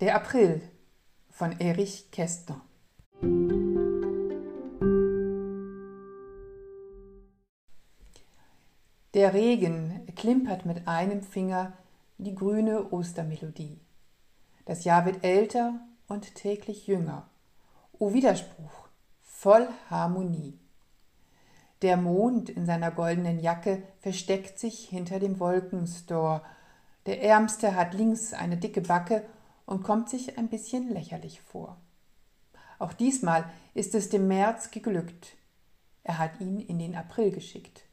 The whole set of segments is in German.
Der April von Erich Kästner Der Regen klimpert mit einem Finger die grüne Ostermelodie. Das Jahr wird älter und täglich jünger. O Widerspruch, voll Harmonie. Der Mond in seiner goldenen Jacke versteckt sich hinter dem Wolkenstore. Der Ärmste hat links eine dicke Backe und kommt sich ein bisschen lächerlich vor. Auch diesmal ist es dem März geglückt. Er hat ihn in den April geschickt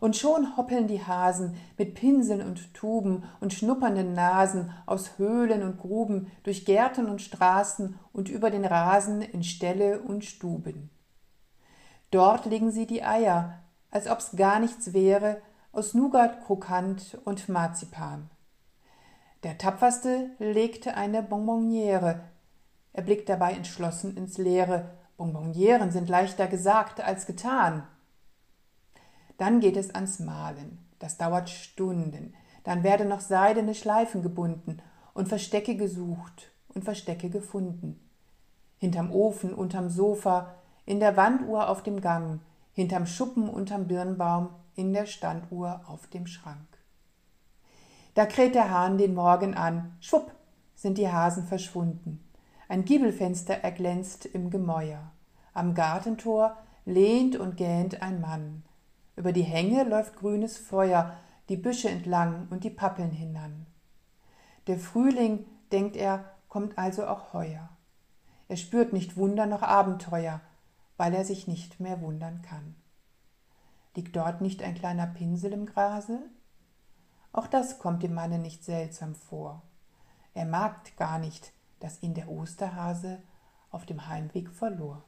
und schon hoppeln die Hasen mit Pinseln und Tuben und schnuppernden Nasen aus Höhlen und Gruben durch Gärten und Straßen und über den Rasen in Ställe und Stuben. Dort legen sie die Eier, als ob's gar nichts wäre, aus Nougat, Krokant und Marzipan. Der Tapferste legte eine Bonbonniere. Er blickt dabei entschlossen ins Leere. Bonbonnieren sind leichter gesagt als getan. Dann geht es ans Malen. Das dauert Stunden. Dann werden noch seidene Schleifen gebunden und Verstecke gesucht und Verstecke gefunden. Hinterm Ofen, unterm Sofa, in der Wanduhr auf dem Gang, hinterm Schuppen unterm Birnbaum, in der Standuhr auf dem Schrank. Da kräht der Hahn den Morgen an, schwupp, sind die Hasen verschwunden. Ein Giebelfenster erglänzt im Gemäuer. Am Gartentor lehnt und gähnt ein Mann. Über die Hänge läuft grünes Feuer, die Büsche entlang und die Pappeln hinan. Der Frühling, denkt er, kommt also auch heuer. Er spürt nicht Wunder noch Abenteuer, weil er sich nicht mehr wundern kann. Liegt dort nicht ein kleiner Pinsel im Grase? Auch das kommt dem Manne nicht seltsam vor. Er mag gar nicht, dass ihn der Osterhase auf dem Heimweg verlor.